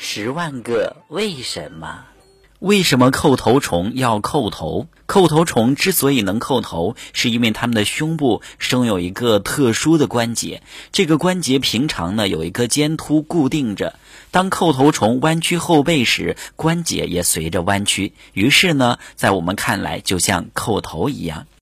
十万个为什么？为什么叩头虫要叩头？叩头虫之所以能叩头，是因为它们的胸部生有一个特殊的关节，这个关节平常呢有一个尖突固定着。当叩头虫弯曲后背时，关节也随着弯曲，于是呢，在我们看来就像叩头一样。